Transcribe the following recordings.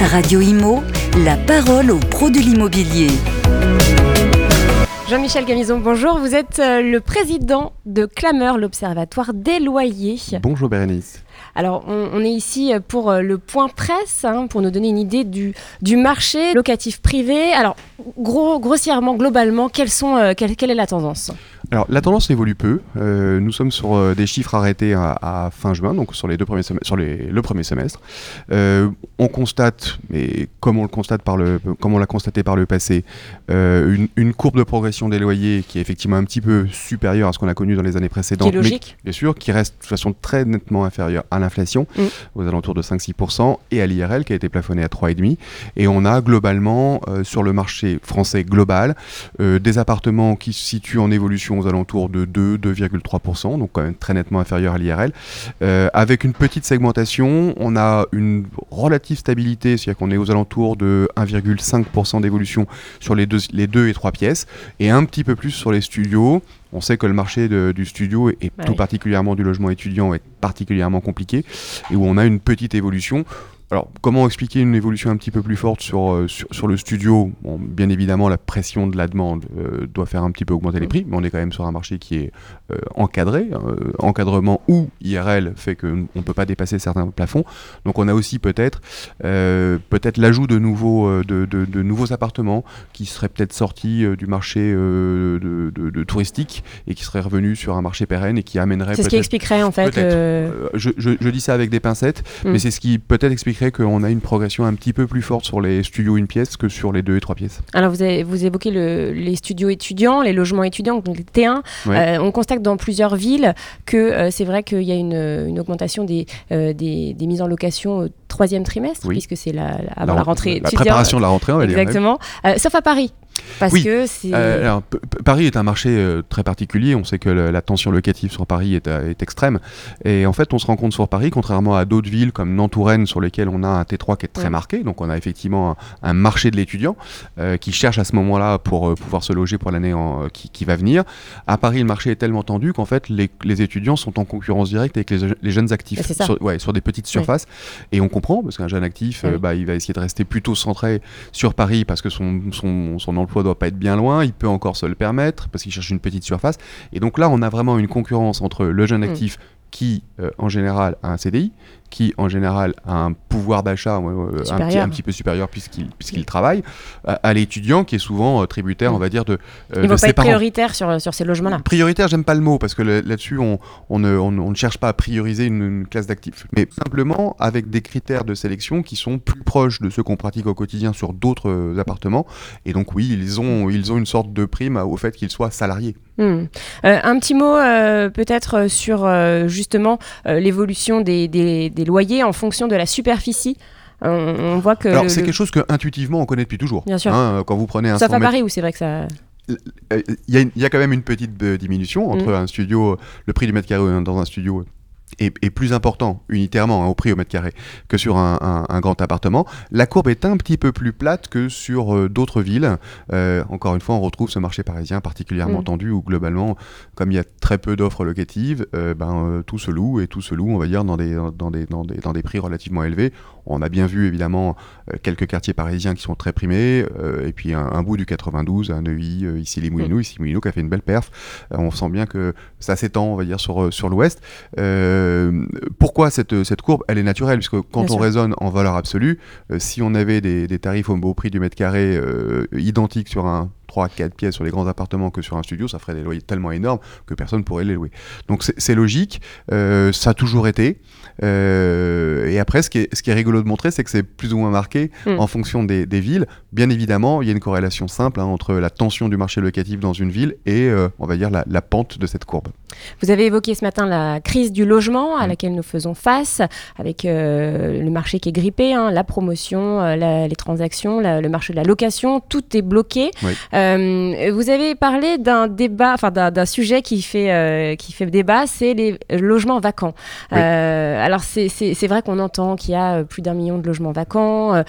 Radio Imo, la parole aux pros de l'immobilier. Jean-Michel Gamison, bonjour. Vous êtes euh, le président de Clameur, l'Observatoire des loyers. Bonjour Bérénice. Alors, on, est ici pour euh, le point presse, hein, pour nous donner une idée du, du marché locatif privé. Alors, gros, grossièrement, globalement, quelles sont, euh, quelle, quelle est la tendance? Alors la tendance évolue peu. Euh, nous sommes sur euh, des chiffres arrêtés à, fin juin, donc sur les deux premiers sur le premier semestre. Euh, on constate, mais comme on le constate par le, comme on l'a constaté par le passé, une, courbe de progression des loyers qui est effectivement un petit peu supérieure à ce qu'on a connu dans les années précédentes. Qui est logique. bien sûr, qui reste de façon très nettement inférieure à l'inflation, mm. aux alentours de 5-6%, et à l'IRL qui a été plafonné à 3,5%. Et on a globalement sur le marché français global des appartements qui se situent en évolution aux alentours de 2, 2,3%, donc quand même très nettement inférieur à l'IRL. Euh, avec une petite segmentation, on a une relative stabilité, c'est-à-dire qu'on est aux alentours de 1,5% d'évolution sur les deux, les deux et trois pièces, et un petit peu plus sur les studios. On sait que le marché du studio et tout particulièrement du logement étudiant est particulièrement compliqué et où on a une petite évolution. Alors, comment expliquer une évolution un petit peu plus forte sur, euh, sur, le studio Bien évidemment, la pression de la demande euh, doit faire un petit peu augmenter les mm. prix, mais on est quand même sur un marché qui est euh, encadré. encadrement ou IRL fait qu'on ne peut pas dépasser certains plafonds. Donc, on a aussi peut-être peut-être l'ajout de nouveaux, de, de, nouveaux appartements qui seraient peut-être sortis du marché de, de, touristique et qui seraient revenus sur un marché pérenne et qui amènerait. C'est ce qui expliquerait en fait. Je, je, je, dis ça avec des pincettes, mm. mais c'est ce qui peut-être explique qu'on a une progression un petit peu plus forte sur les studios une pièce que sur les deux et trois pièces. Alors vous, avez, vous évoquez les studios étudiants, les logements étudiants, donc les T1. Euh, on constate dans plusieurs villes que euh, c'est vrai qu'il y a une, augmentation des, euh, des, des, mises en location au troisième trimestre, puisque c'est la, avant la, rentrée. La préparation de la rentrée, on va Exactement. sauf à Paris. Parce oui. que c'est. Euh, Paris est un marché euh, très particulier. On sait que la tension locative sur Paris est, euh, est, extrême. Et en fait, on se rend compte sur Paris, contrairement à d'autres villes comme Nantes-Touraine, sur lesquelles on a un T3 qui est très marqué. Donc, on a effectivement un, marché de l'étudiant qui cherche à ce moment-là pour pouvoir se loger pour l'année qui, qui, va venir. À Paris, le marché est tellement tendu qu'en fait, les, les, étudiants sont en concurrence directe avec les, les jeunes actifs sur, ouais, sur, des petites surfaces. Et on comprend, parce qu'un jeune actif, bah, il va essayer de rester plutôt centré sur Paris parce que son, son, son emploi doit pas être bien loin, il peut encore se le permettre parce qu'il cherche une petite surface. Et donc là, on a vraiment une concurrence entre le jeune mm. actif qui, euh, en général, a un CDI, qui, en général, a un pouvoir d'achat euh, un, petit, peu supérieur puisqu'il puisqu'il travaille, à, l'étudiant qui est souvent euh, tributaire, on va dire, de. Il ne va pas être prioritaire sur, sur ces logements-là. Prioritaire, j'aime pas le mot parce que là-dessus, on, on, ne, on, ne, cherche pas à prioriser une, classe d'actifs, mais simplement avec des critères de sélection qui sont plus proches de ceux qu'on pratique au quotidien sur d'autres appartements. Et donc, oui, ils ont, ils ont une sorte de prime au fait qu'ils soient salariés. Hmm. un petit mot peut-être sur justement l'évolution des, des, des loyers en fonction de la superficie. On, voit que. Alors, c'est quelque chose que intuitivement on connaît depuis toujours. Bien sûr. Hein, quand vous prenez un. Ça fait Paris où c'est vrai que ça. Il y, a, quand même une petite euh, diminution entre mm. un studio, le prix du mètre carré dans un studio est, plus important unitairement hein, au prix au mètre carré que sur un, grand appartement. La courbe est un petit peu plus plate que sur euh, d'autres villes. Euh, encore une fois, on retrouve ce marché parisien particulièrement mm. tendu où globalement, comme il y a très peu d'offres locatives, euh, ben, tout se loue et tout se loue, on va dire, dans des, dans des, dans des, dans des prix relativement élevés. On a bien vu évidemment quelques quartiers parisiens qui sont très primés et puis un, bout du 92, un Neuilly, ici les Moulineaux, mm. ici Moulineaux qui a fait une belle perf. on sent bien que ça s'étend, on va dire, sur, sur l'ouest. Euh, pourquoi cette, cette, courbe Elle est naturelle, puisque quand on raisonne en valeur absolue, euh, si on avait des, tarifs au, prix du mètre carré euh, identiques sur un 3 4 pièces sur les grands appartements que sur un studio, ça ferait des loyers tellement énormes que personne ne pourrait les louer. Donc c'est logique, ça a toujours été. et après, ce qui, est, ce qui est rigolo de montrer, c'est que c'est plus ou moins marqué hmm. en fonction des, villes. Bien évidemment, il y a une corrélation simple hein, entre la tension du marché locatif dans une ville et, on va dire, la, la pente de cette courbe. Vous avez évoqué ce matin la crise du logement à mm. laquelle nous faisons face, avec euh, le marché qui est grippé, hein, la promotion, euh, les transactions, le marché de la location, tout est bloqué. Vous avez parlé d'un débat, enfin d'un sujet qui fait, qui fait débat, c'est les logements vacants. alors c'est vrai qu'on entend qu'il y a plus d'un million de logements vacants,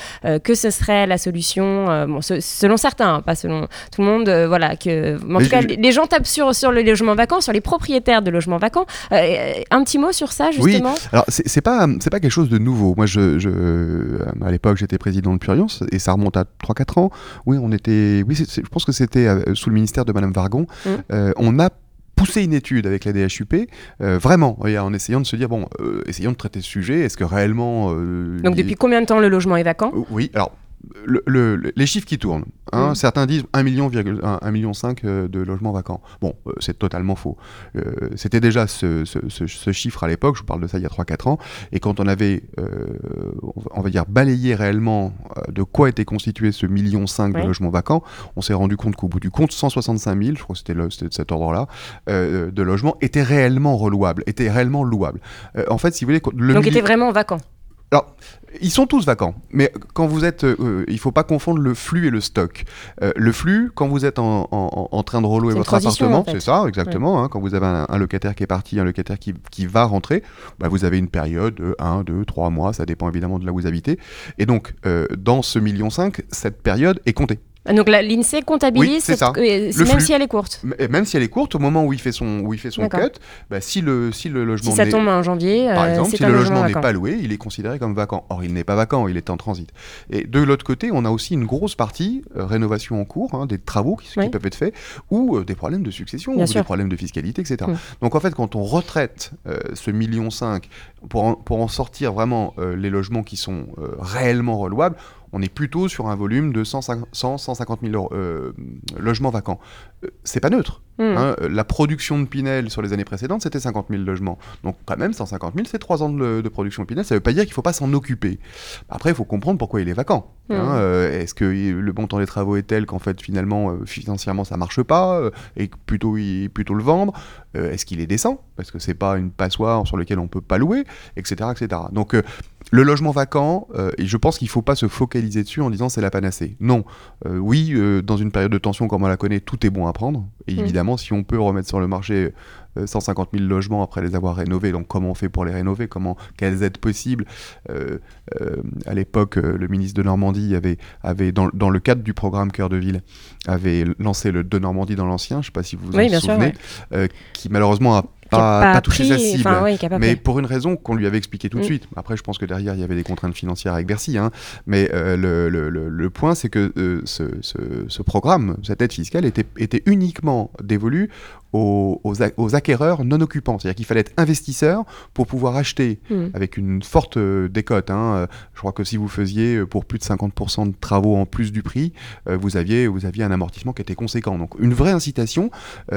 que ce serait la solution, bon, selon certains, hein, pas selon tout le monde, voilà, que en tout cas, les gens tapent sur, sur les logements vacants, sur les propriétaires de logements vacants. un petit mot sur ça, justement Oui, alors c'est pas, pas quelque chose de nouveau. Moi, je, je à l'époque, j'étais président de Purion, et ça remonte à 3-4 ans. Oui, on était, oui, je pense que c'était euh, sous le ministère de Madame Vargon. Mmh. Euh, on a poussé une étude avec la DHUP, euh, vraiment, en essayant de se dire, bon, essayons de traiter ce sujet, est-ce que réellement... Donc depuis combien de temps le logement est vacant? Oui, alors le, les chiffres qui tournent. Hein, mm. Certains disent 1,5 million, 1, million euh, de logements vacants. Bon, euh, c'est totalement faux. Euh, c'était déjà ce, chiffre à l'époque, je vous parle de ça il y a 3-4 ans, et quand on avait, on va dire, balayé réellement de quoi était constitué ce million 5 de logements vacants, on s'est rendu compte qu'au bout du compte, 165 000, je crois que c'était de cet ordre-là, de logements étaient réellement relouables, étaient réellement louables. en fait, si vous voulez... Le Donc étaient vraiment vacants alors, ils sont tous vacants, mais quand vous êtes, euh, il faut pas confondre le flux et le stock. Euh, le flux, quand vous êtes en, train de relouer votre appartement, c'est ça, exactement. Hein, quand vous avez un, locataire qui est parti, un locataire qui, va rentrer, bah, vous avez une période de 1, 2, 3 mois, ça dépend évidemment de là où vous habitez. Et donc, euh, dans ce million 5, cette période est comptée. Donc l'INSEE comptabilise, même si elle est courte. Même si elle est courte, au moment où il fait son, où il fait son cut, bah, si, le, si le logement. Si ça tombe en janvier, par euh, exemple, si le logement n'est pas loué, il est considéré comme vacant. Or, il n'est pas vacant, il est en transit. Et de l'autre côté, on a aussi une grosse partie, euh, rénovation en cours, hein, des travaux qui, peuvent être faits, ou euh, des problèmes de succession, ou des problèmes de fiscalité, etc. Mm. Donc en fait, quand on retraite ce million 5 pour en, pour en sortir vraiment les logements qui sont réellement relouables, on est plutôt sur un volume de 100, 150 000 logements vacants. Euh, c'est pas neutre. Hmm. Hein. La production de Pinel sur les années précédentes, c'était 50 000 logements. Donc quand même, 150 000, c'est 3 ans de, production de Pinel. Ça ne veut pas dire qu'il ne faut pas s'en occuper. Après, il faut comprendre pourquoi il est vacant. Hein. Hmm. Euh, est-ce que le montant des travaux est tel qu'en fait, finalement, euh, financièrement, ça marche pas et plutôt, il, plutôt le vendre Est-ce qu'il est décent? Parce que c'est pas une passoire sur laquelle on peut pas louer, etc. etc. Donc le logement vacant, euh, et je pense qu'il ne faut pas se focaliser dessus en disant c'est la panacée. Non. Euh, oui, euh, dans une période de tension comme on la connaît, tout est bon à prendre. Et mm. évidemment, si on peut remettre sur le marché 150 000 logements après les avoir rénovés, donc comment on fait pour les rénover, comment, quelles aides possibles. à l'époque, le ministre de Normandie avait, avait dans, dans, le cadre du programme Cœur de Ville, avait lancé le de Normandie dans l'ancien, je ne sais pas si vous vous en souvenez, qui malheureusement a pas, pas, touché sa cible, mais pour une raison qu'on lui avait expliqué tout de mm. suite. Après, je pense que derrière, il y avait des contraintes financières avec Bercy. Hein. Mais euh, le, le, le, point, c'est que euh, ce, ce, ce, programme, cette aide fiscale, était, était uniquement dévolue aux, aux, acquéreurs non occupants. C'est-à-dire qu'il fallait être investisseur pour pouvoir acheter mm. avec une forte euh, décote. Hein. Je crois que si vous faisiez pour plus de 50% de travaux en plus du prix, vous, aviez, vous aviez un amortissement qui était conséquent. Donc une vraie incitation,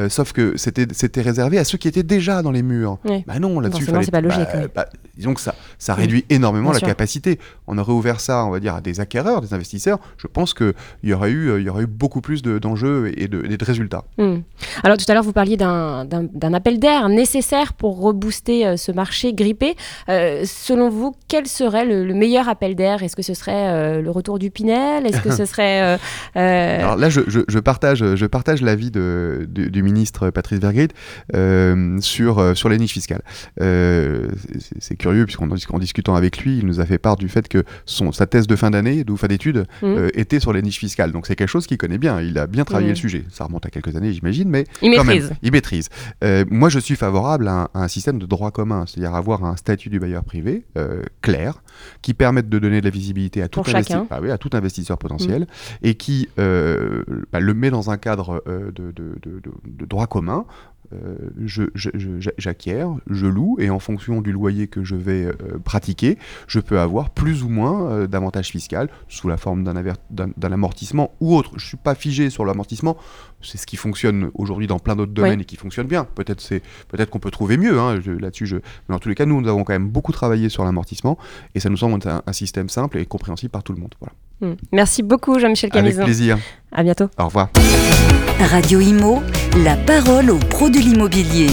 sauf que c'était réservé à ceux qui étaient déjà déjà dans les murs. Bah non, là-dessus, fallait... c'est pas logique. Bah, bah, disons que ça, ça réduit énormément la capacité. On aurait ouvert ça, on va dire, à des acquéreurs, des investisseurs. Je pense qu'il y aurait eu, il y aurait eu beaucoup plus d'enjeux et, de, de, résultats. Hmm. Alors tout à l'heure, vous parliez d'un appel d'air nécessaire pour rebooster euh, ce marché grippé. Euh, selon vous, quel serait le, meilleur appel d'air? Est-ce que ce serait euh, le retour du Pinel? Est-ce que ce serait Alors là, je, je, partage, je partage l'avis du ministre Patrice Vergrit sur, euh, sur les niches fiscales. Euh, c'est curieux, puisqu'en discutant avec lui, il nous a fait part du fait que son, sa thèse de fin d'année, de fin d'études, mmh. euh, était sur les niches fiscales. Donc c'est quelque chose qu'il connaît bien. Il a bien travaillé mmh. le sujet. Ça remonte à quelques années, j'imagine, mais il maîtrise. il maîtrise. moi, je suis favorable à un, système de droit commun, c'est-à-dire avoir un statut du bailleur privé clair, qui permette de donner de la visibilité à tout, ah oui, à tout investisseur potentiel, mmh. et qui bah, le met dans un cadre de, de, de droit commun j'acquiers, je, je, loue, et en fonction du loyer que je vais euh, pratiquer, je peux avoir plus ou moins euh, d'avantages fiscaux sous la forme d'un amortissement ou autre. Je ne suis pas figé sur l'amortissement, c'est ce qui fonctionne aujourd'hui dans plein d'autres domaines et qui fonctionne bien. Peut-être peut qu'on peut trouver mieux hein, là-dessus. Mais en tous les cas, nous, nous avons quand même beaucoup travaillé sur l'amortissement, et ça nous semble un, un, système simple et compréhensible par tout le monde. Voilà. Hmm. Merci beaucoup, Jean-Michel Camison. Avec plaisir. À bientôt. Au revoir. Radio Imo, la parole aux pros de l'immobilier.